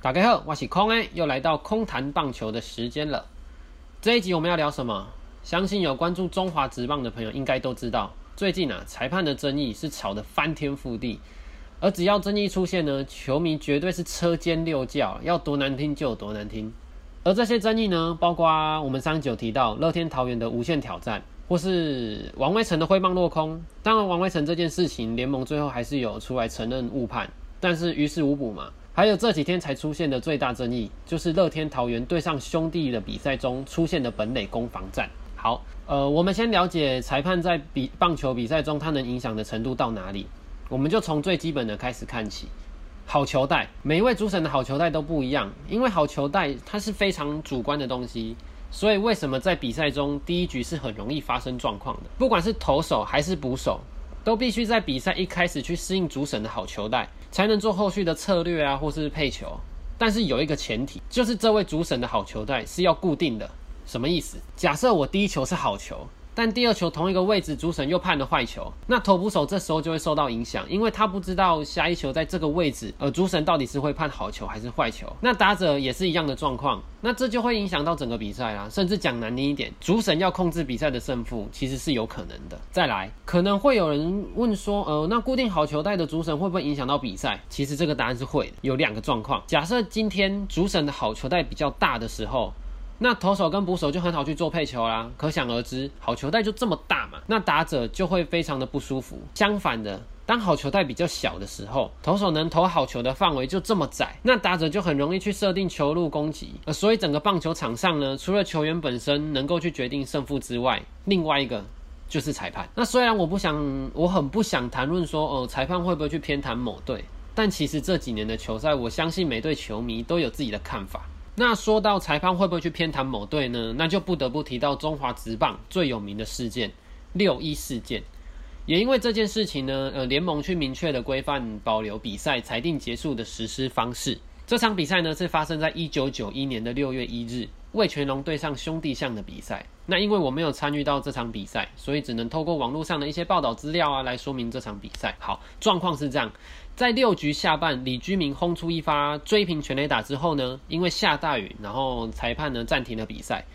打开后，我是空 A，又来到空谈棒球的时间了。这一集我们要聊什么？相信有关注中华职棒的朋友应该都知道，最近啊，裁判的争议是吵得翻天覆地。而只要争议出现呢，球迷绝对是车间六叫，要多难听就有多难听。而这些争议呢，包括我们上集有提到乐天桃园的无限挑战，或是王威成的挥棒落空。当然，王威成这件事情，联盟最后还是有出来承认误判，但是于事无补嘛。还有这几天才出现的最大争议，就是乐天桃园对上兄弟的比赛中出现的本垒攻防战。好，呃，我们先了解裁判在比棒球比赛中他能影响的程度到哪里，我们就从最基本的开始看起。好球带，每一位主审的好球带都不一样，因为好球带它是非常主观的东西，所以为什么在比赛中第一局是很容易发生状况的？不管是投手还是捕手。都必须在比赛一开始去适应主审的好球带，才能做后续的策略啊，或是配球。但是有一个前提，就是这位主审的好球带是要固定的。什么意思？假设我第一球是好球。但第二球同一个位置，主审又判了坏球，那投捕手这时候就会受到影响，因为他不知道下一球在这个位置，呃，主审到底是会判好球还是坏球。那打者也是一样的状况，那这就会影响到整个比赛啦。甚至讲难听一点，主审要控制比赛的胜负，其实是有可能的。再来，可能会有人问说，呃，那固定好球带的主审会不会影响到比赛？其实这个答案是会。有两个状况，假设今天主审的好球带比较大的时候。那投手跟捕手就很好去做配球啦，可想而知，好球带就这么大嘛，那打者就会非常的不舒服。相反的，当好球带比较小的时候，投手能投好球的范围就这么窄，那打者就很容易去设定球路攻击。呃，所以整个棒球场上呢，除了球员本身能够去决定胜负之外，另外一个就是裁判。那虽然我不想，我很不想谈论说，哦，裁判会不会去偏袒某队，但其实这几年的球赛，我相信每队球迷都有自己的看法。那说到裁判会不会去偏袒某队呢？那就不得不提到中华职棒最有名的事件——六一事件。也因为这件事情呢，呃，联盟去明确的规范保留比赛裁定结束的实施方式。这场比赛呢是发生在一九九一年的六月一日，魏全龙对上兄弟象的比赛。那因为我没有参与到这场比赛，所以只能透过网络上的一些报道资料啊来说明这场比赛。好，状况是这样。在六局下半，李居明轰出一发追平全垒打之后呢，因为下大雨，然后裁判呢暂停了比赛。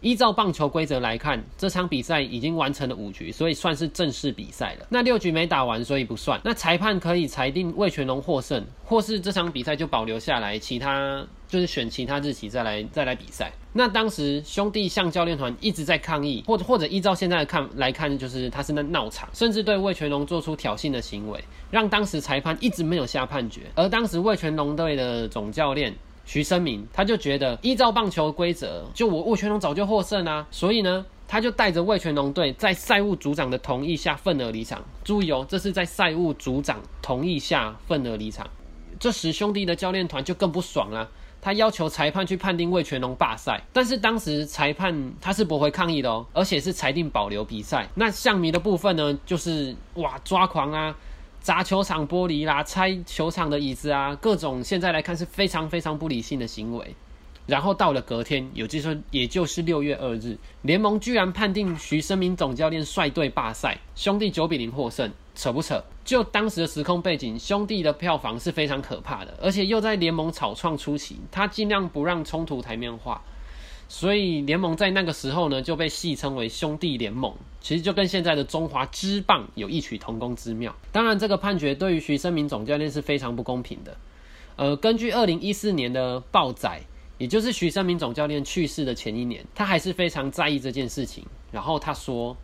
依照棒球规则来看，这场比赛已经完成了五局，所以算是正式比赛了。那六局没打完，所以不算。那裁判可以裁定魏全龙获胜，或是这场比赛就保留下来，其他。就是选其他日期再来再来比赛。那当时兄弟向教练团一直在抗议，或者或者依照现在的看来看，就是他是在闹场，甚至对魏全龙做出挑衅的行为，让当时裁判一直没有下判决。而当时魏全龙队的总教练徐生明，他就觉得依照棒球规则，就我魏全龙早就获胜啊，所以呢，他就带着魏全龙队在赛务组长的同意下愤而离场。注意哦，这是在赛务组长同意下愤而离场。这时兄弟的教练团就更不爽了。他要求裁判去判定魏全龙罢赛，但是当时裁判他是不会抗议的哦，而且是裁定保留比赛。那象迷的部分呢，就是哇抓狂啊，砸球场玻璃啦，拆球场的椅子啊，各种现在来看是非常非常不理性的行为。然后到了隔天，有就说，也就是六月二日，联盟居然判定徐生明总教练率队罢赛，兄弟九比零获胜，扯不扯？就当时的时空背景，兄弟的票房是非常可怕的，而且又在联盟草创初期，他尽量不让冲突台面化，所以联盟在那个时候呢就被戏称为兄弟联盟，其实就跟现在的中华之棒有异曲同工之妙。当然，这个判决对于徐生明总教练是非常不公平的。呃，根据二零一四年的报载。也就是徐生明总教练去世的前一年，他还是非常在意这件事情。然后他说：“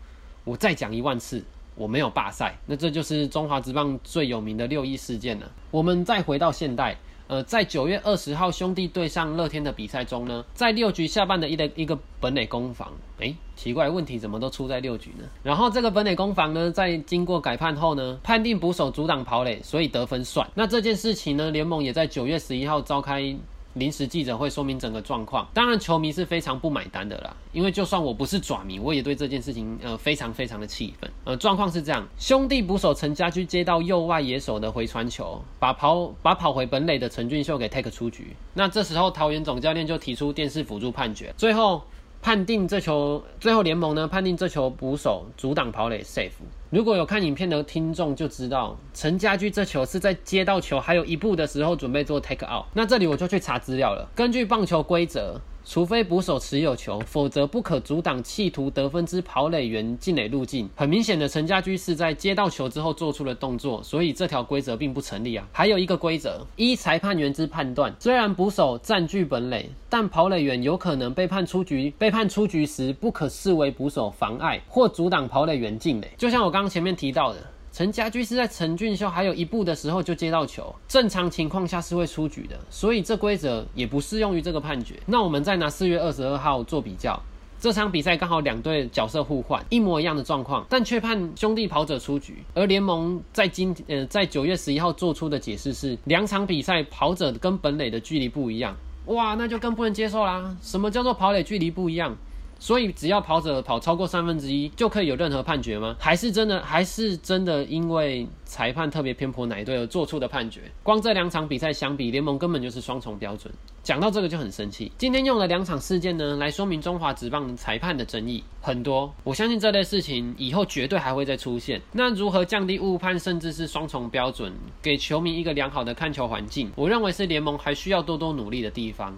我再讲一万次，我没有罢赛。”那这就是中华职棒最有名的六一事件了。我们再回到现代，呃，在九月二十号兄弟对上乐天的比赛中呢，在六局下半的一的一个本垒攻防，哎，奇怪，问题怎么都出在六局呢？然后这个本垒攻防呢，在经过改判后呢，判定捕手阻挡跑垒，所以得分算。那这件事情呢，联盟也在九月十一号召开。临时记者会说明整个状况，当然球迷是非常不买单的啦。因为就算我不是爪迷，我也对这件事情呃非常非常的气愤。呃，状况是这样：兄弟捕手陈家驹接到右外野手的回传球，把跑把跑回本垒的陈俊秀给 take 出局。那这时候桃园总教练就提出电视辅助判决，最后判定这球，最后联盟呢判定这球捕手阻挡跑垒 safe。如果有看影片的听众就知道，陈家驹这球是在接到球还有一步的时候准备做 take out。那这里我就去查资料了，根据棒球规则。除非捕手持有球，否则不可阻挡企图得分之跑垒员进垒路径。很明显的，陈家驹是在接到球之后做出了动作，所以这条规则并不成立啊。还有一个规则，依裁判员之判断，虽然捕手占据本垒，但跑垒员有可能被判出局。被判出局时，不可视为捕手妨碍或阻挡跑垒员进垒。就像我刚刚前面提到的。陈家驹是在陈俊秀还有一步的时候就接到球，正常情况下是会出局的，所以这规则也不适用于这个判决。那我们再拿四月二十二号做比较，这场比赛刚好两队角色互换，一模一样的状况，但却判兄弟跑者出局。而联盟在今呃在九月十一号做出的解释是，两场比赛跑者跟本垒的距离不一样。哇，那就更不能接受啦！什么叫做跑垒距离不一样？所以只要跑者跑超过三分之一就可以有任何判决吗？还是真的？还是真的因为裁判特别偏颇哪一队而做出的判决？光这两场比赛相比，联盟根本就是双重标准。讲到这个就很生气。今天用了两场事件呢来说明中华职棒裁判的争议很多。我相信这类事情以后绝对还会再出现。那如何降低误判，甚至是双重标准，给球迷一个良好的看球环境？我认为是联盟还需要多多努力的地方。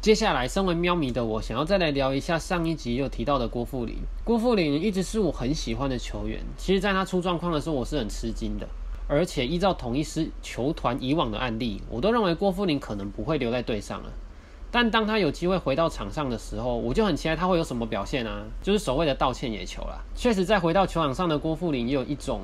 接下来，身为喵迷的我，想要再来聊一下上一集有提到的郭富林。郭富林一直是我很喜欢的球员。其实，在他出状况的时候，我是很吃惊的。而且，依照同一师球团以往的案例，我都认为郭富林可能不会留在队上了。但当他有机会回到场上的时候，我就很期待他会有什么表现啊？就是所谓的道歉野球啦。确实，在回到球场上的郭富林，也有一种，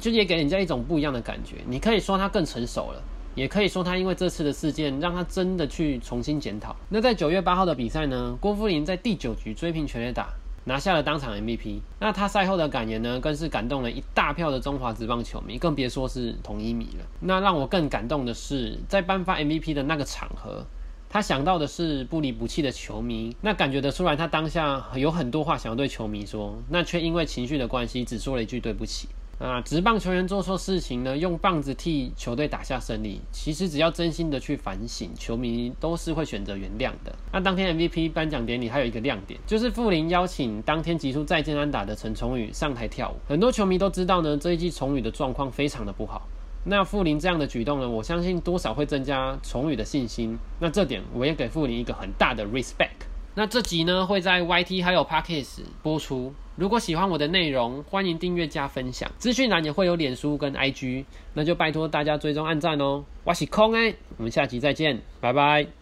就也给人家一种不一样的感觉。你可以说他更成熟了。也可以说，他因为这次的事件，让他真的去重新检讨。那在九月八号的比赛呢？郭富林在第九局追平全垒打，拿下了当场 MVP。那他赛后的感言呢，更是感动了一大票的中华职棒球迷，更别说是统一迷了。那让我更感动的是，在颁发 MVP 的那个场合，他想到的是不离不弃的球迷。那感觉得出来，他当下有很多话想要对球迷说，那却因为情绪的关系，只说了一句对不起。啊，职棒球员做错事情呢，用棒子替球队打下胜利。其实只要真心的去反省，球迷都是会选择原谅的。那当天 MVP 颁奖典礼还有一个亮点，就是傅林邀请当天击出再见安打的陈崇宇上台跳舞。很多球迷都知道呢，这一季崇宇的状况非常的不好。那傅林这样的举动呢，我相信多少会增加崇宇的信心。那这点我也给傅林一个很大的 respect。那这集呢会在 YT 还有 Parkes 播出。如果喜欢我的内容，欢迎订阅加分享。资讯栏也会有脸书跟 IG，那就拜托大家追踪按赞哦。我是空哎，我们下集再见，拜拜。